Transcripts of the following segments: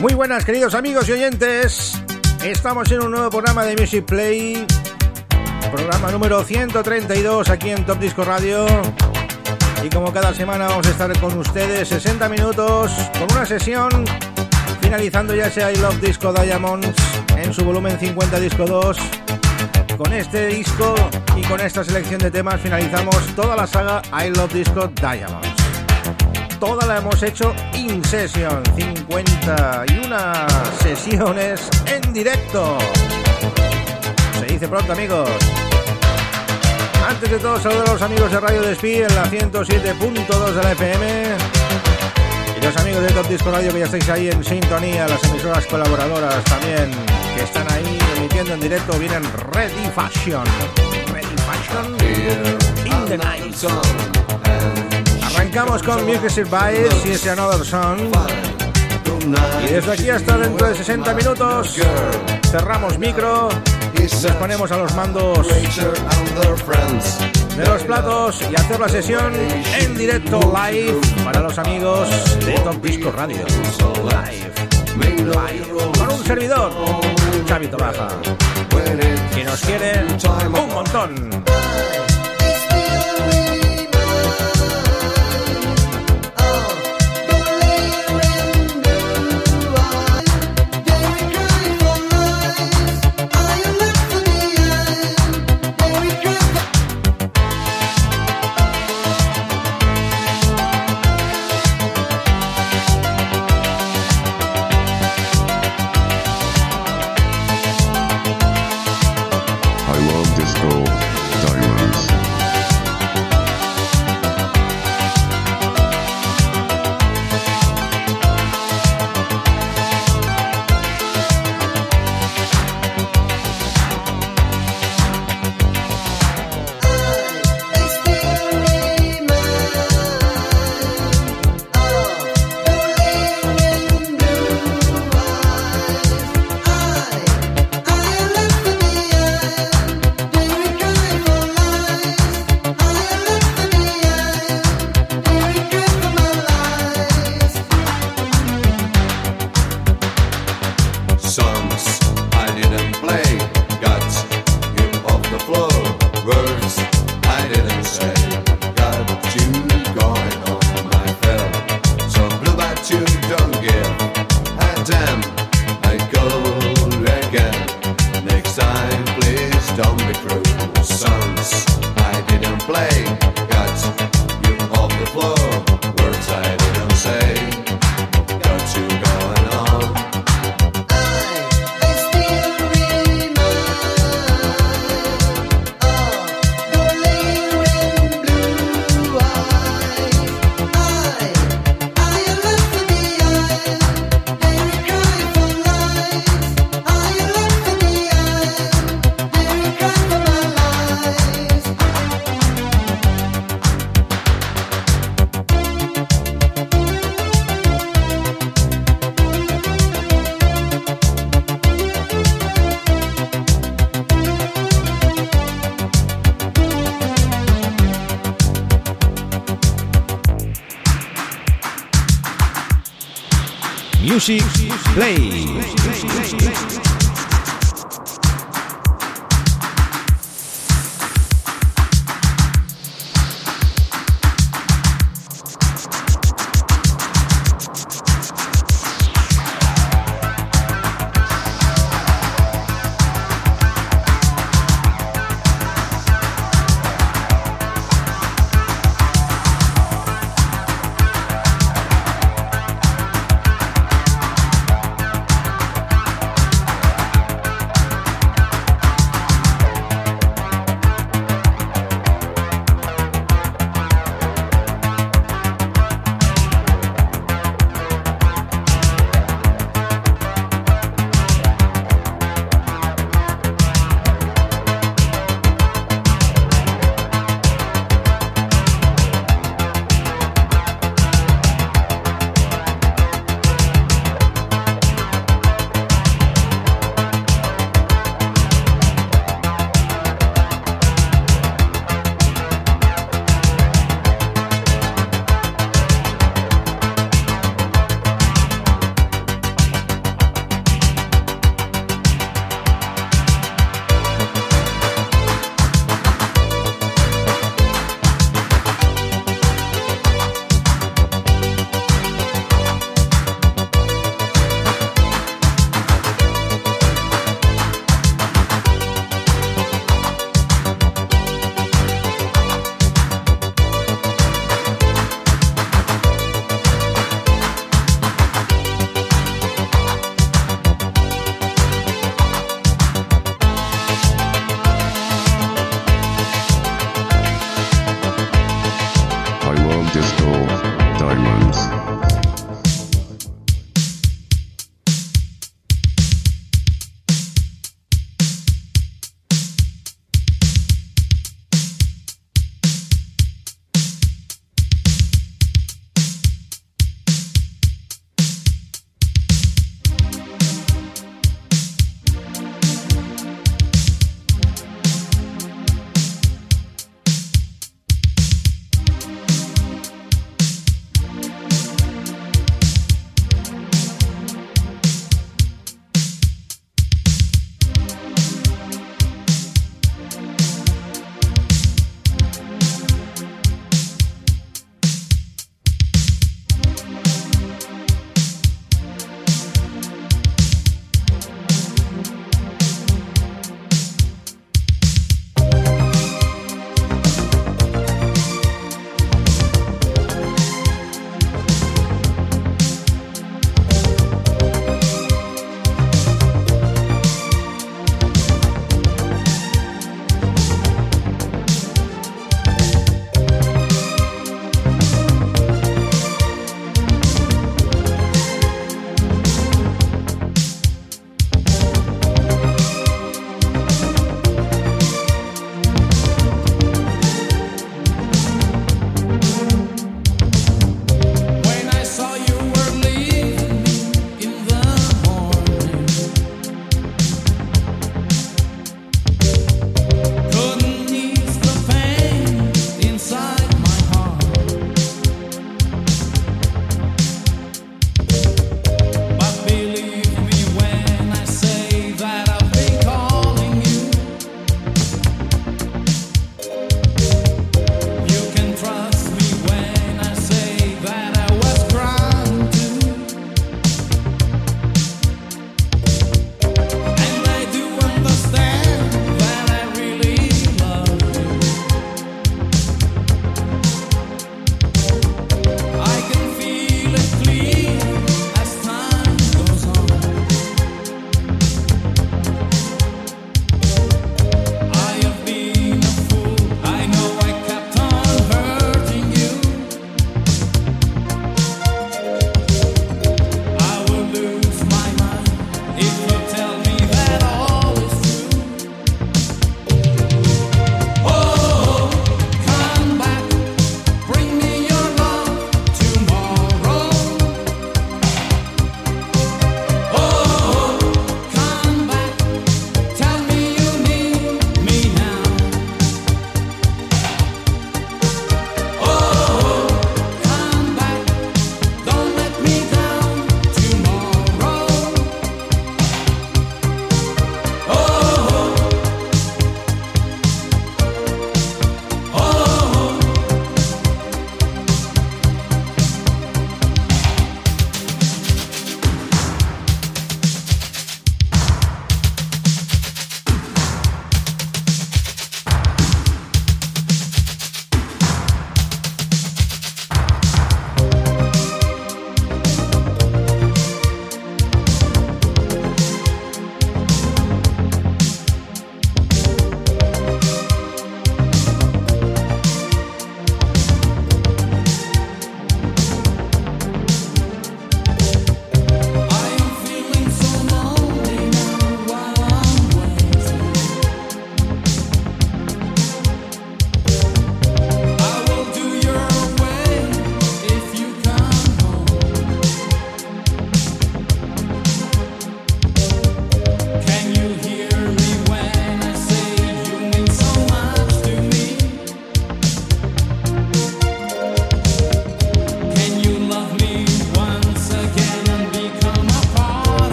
Muy buenas queridos amigos y oyentes. Estamos en un nuevo programa de Music Play. Programa número 132 aquí en Top Disco Radio. Y como cada semana vamos a estar con ustedes 60 minutos con una sesión finalizando ya ese I Love Disco Diamonds en su volumen 50 disco 2. Con este disco y con esta selección de temas finalizamos toda la saga I Love Disco Diamonds toda la hemos hecho in session, 51 sesiones en directo. Se dice pronto amigos. Antes de todo saludo a los amigos de Radio Despí en la 107.2 de la FM y los amigos de Top Disco Radio que ya estáis ahí en sintonía, las emisoras colaboradoras también que están ahí emitiendo en directo vienen Ready Fashion. Ready Fashion in the night. Arrancamos con Music Survives y ese Another Song. Y desde aquí hasta dentro de 60 minutos cerramos micro, nos ponemos a los mandos de los platos y hacer la sesión en directo live para los amigos de Top Disco Radio. Con un servidor, Chavito Baja, que nos quiere un montón.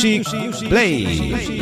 Music Play.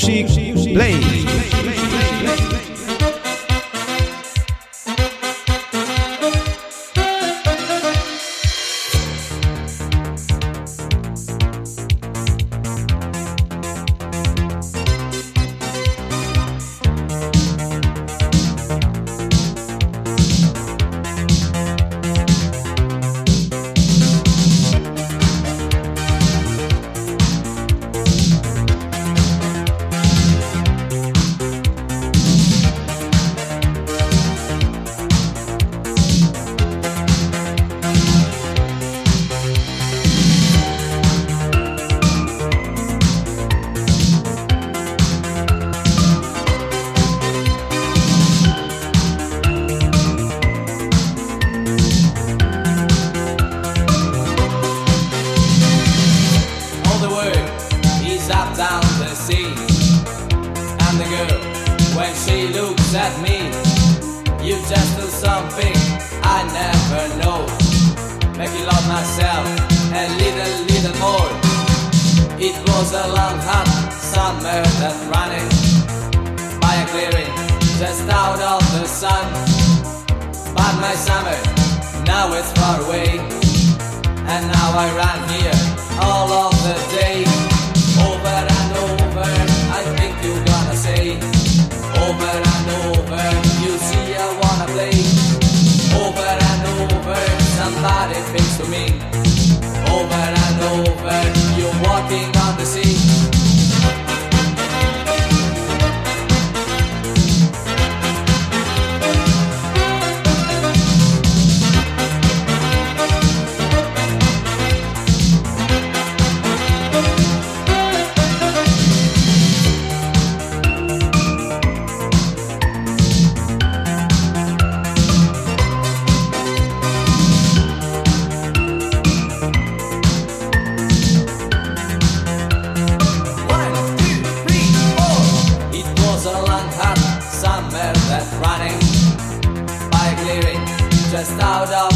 She. strada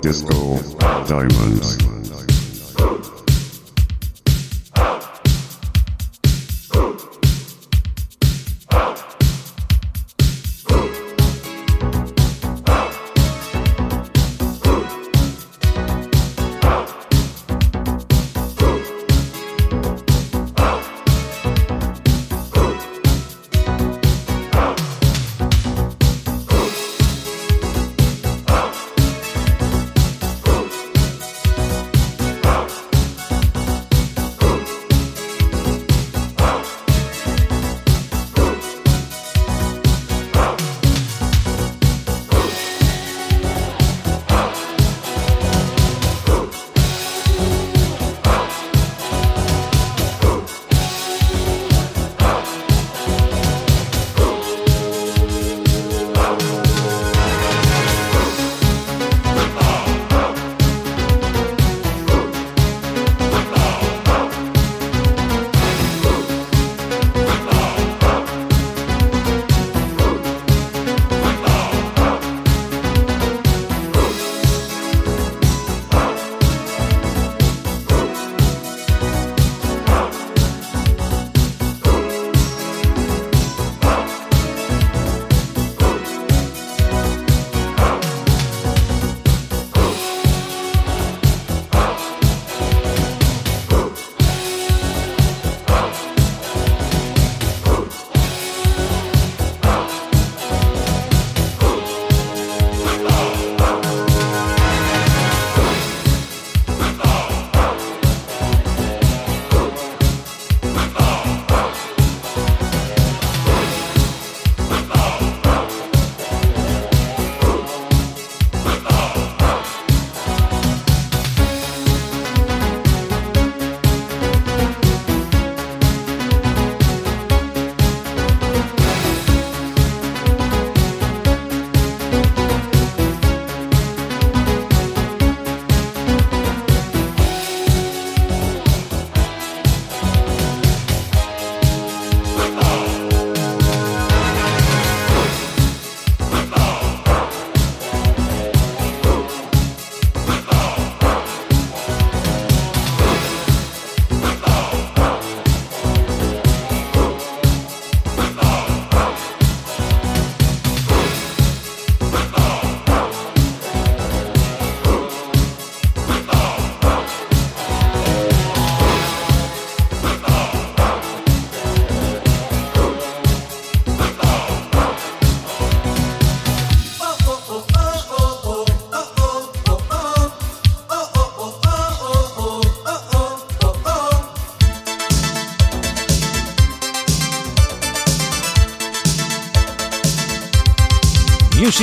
Disco Diamonds.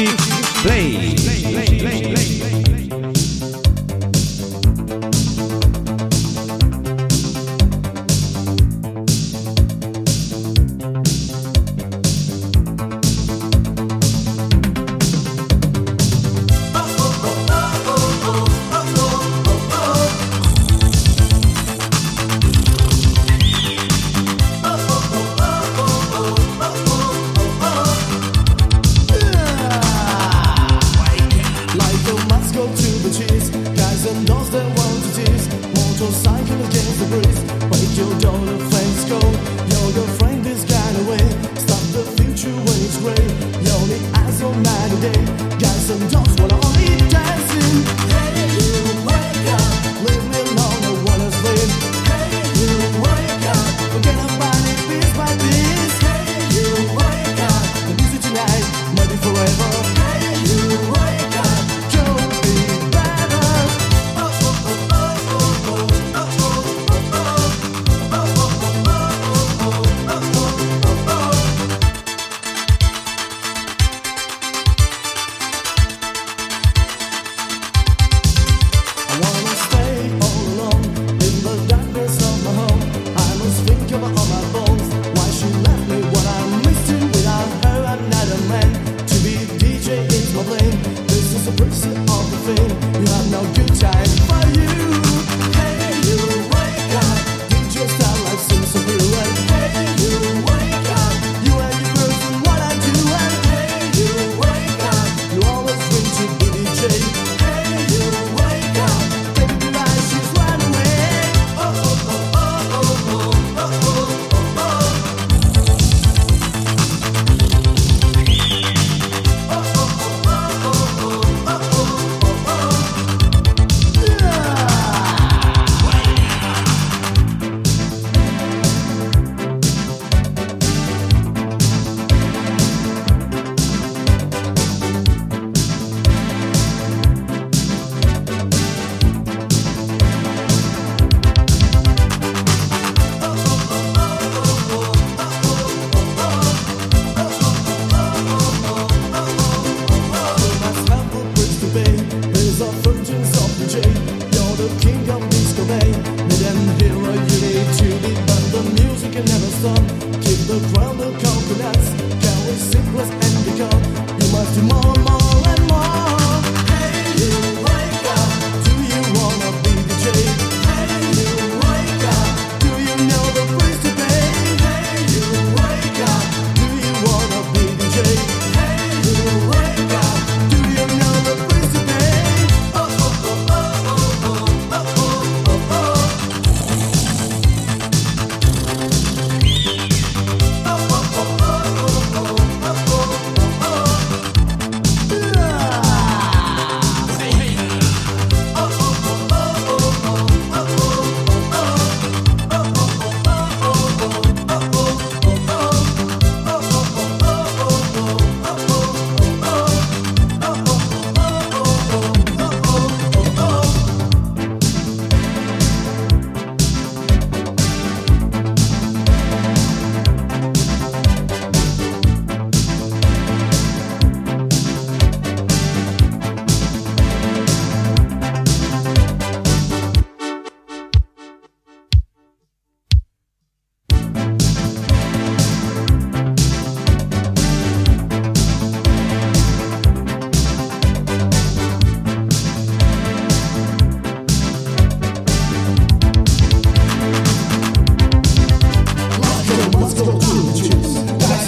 Play.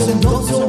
se nos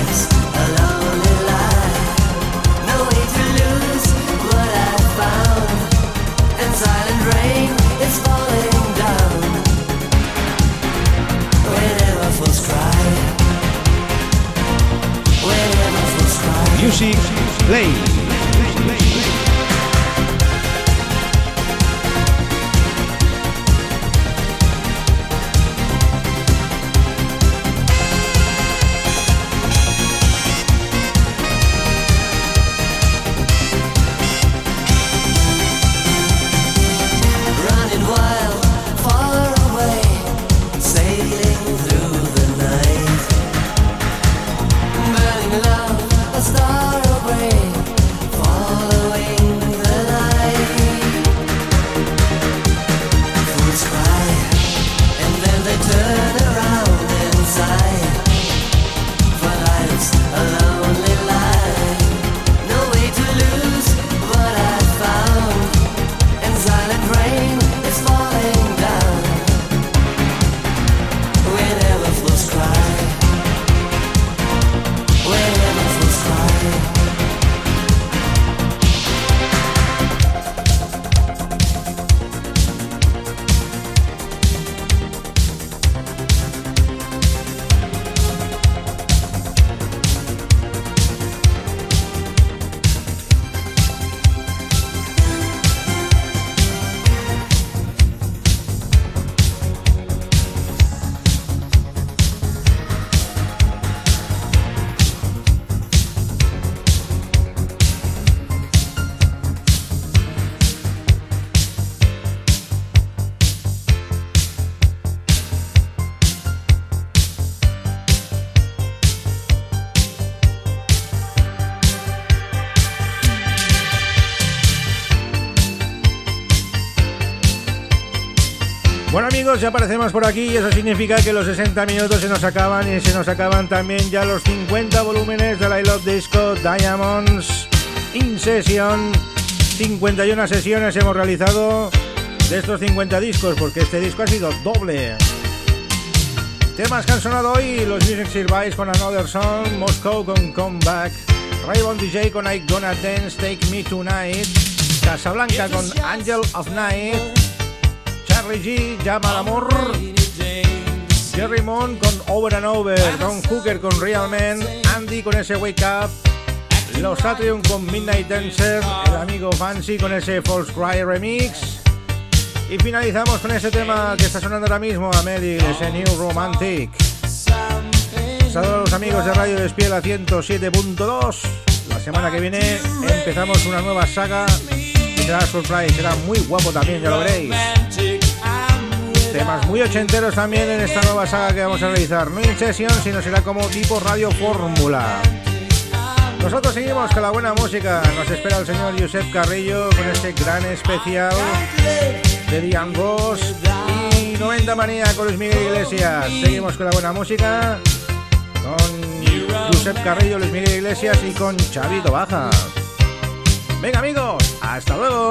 eyes. Amigos, ya aparecemos por aquí y eso significa que los 60 minutos se nos acaban y se nos acaban también ya los 50 volúmenes de la I Love Disco Diamonds In Session. 51 sesiones hemos realizado de estos 50 discos porque este disco ha sido doble. Temas que han sonado hoy, los Music Survives con Another Song, Moscow con Comeback, Raybon DJ con I Gonna Dance, Take Me Tonight, Casablanca con Angel of Night, Charlie G, Llama al Amor, Jerry Moon con Over and Over, Don Hooker con Real Men, Andy con ese Wake Up, Los Atrium con Midnight Dancer, el amigo Fancy con ese False Cry Remix, y finalizamos con ese tema que está sonando ahora mismo, Amelie, ese New Romantic. Saludos a los amigos de Radio Despiel a 107.2. La semana que viene empezamos una nueva saga que será Surprise, será muy guapo también, ya lo veréis. Temas muy ochenteros también en esta nueva saga que vamos a realizar. No in session, sino será como tipo Radio Fórmula. Nosotros seguimos con la buena música. Nos espera el señor Josep Carrillo con este gran especial de Diane Ross y 90 Manía con Luis Miguel Iglesias. Seguimos con la buena música con Josep Carrillo, Luis Miguel Iglesias y con Chavito Baja. Venga amigos, hasta luego.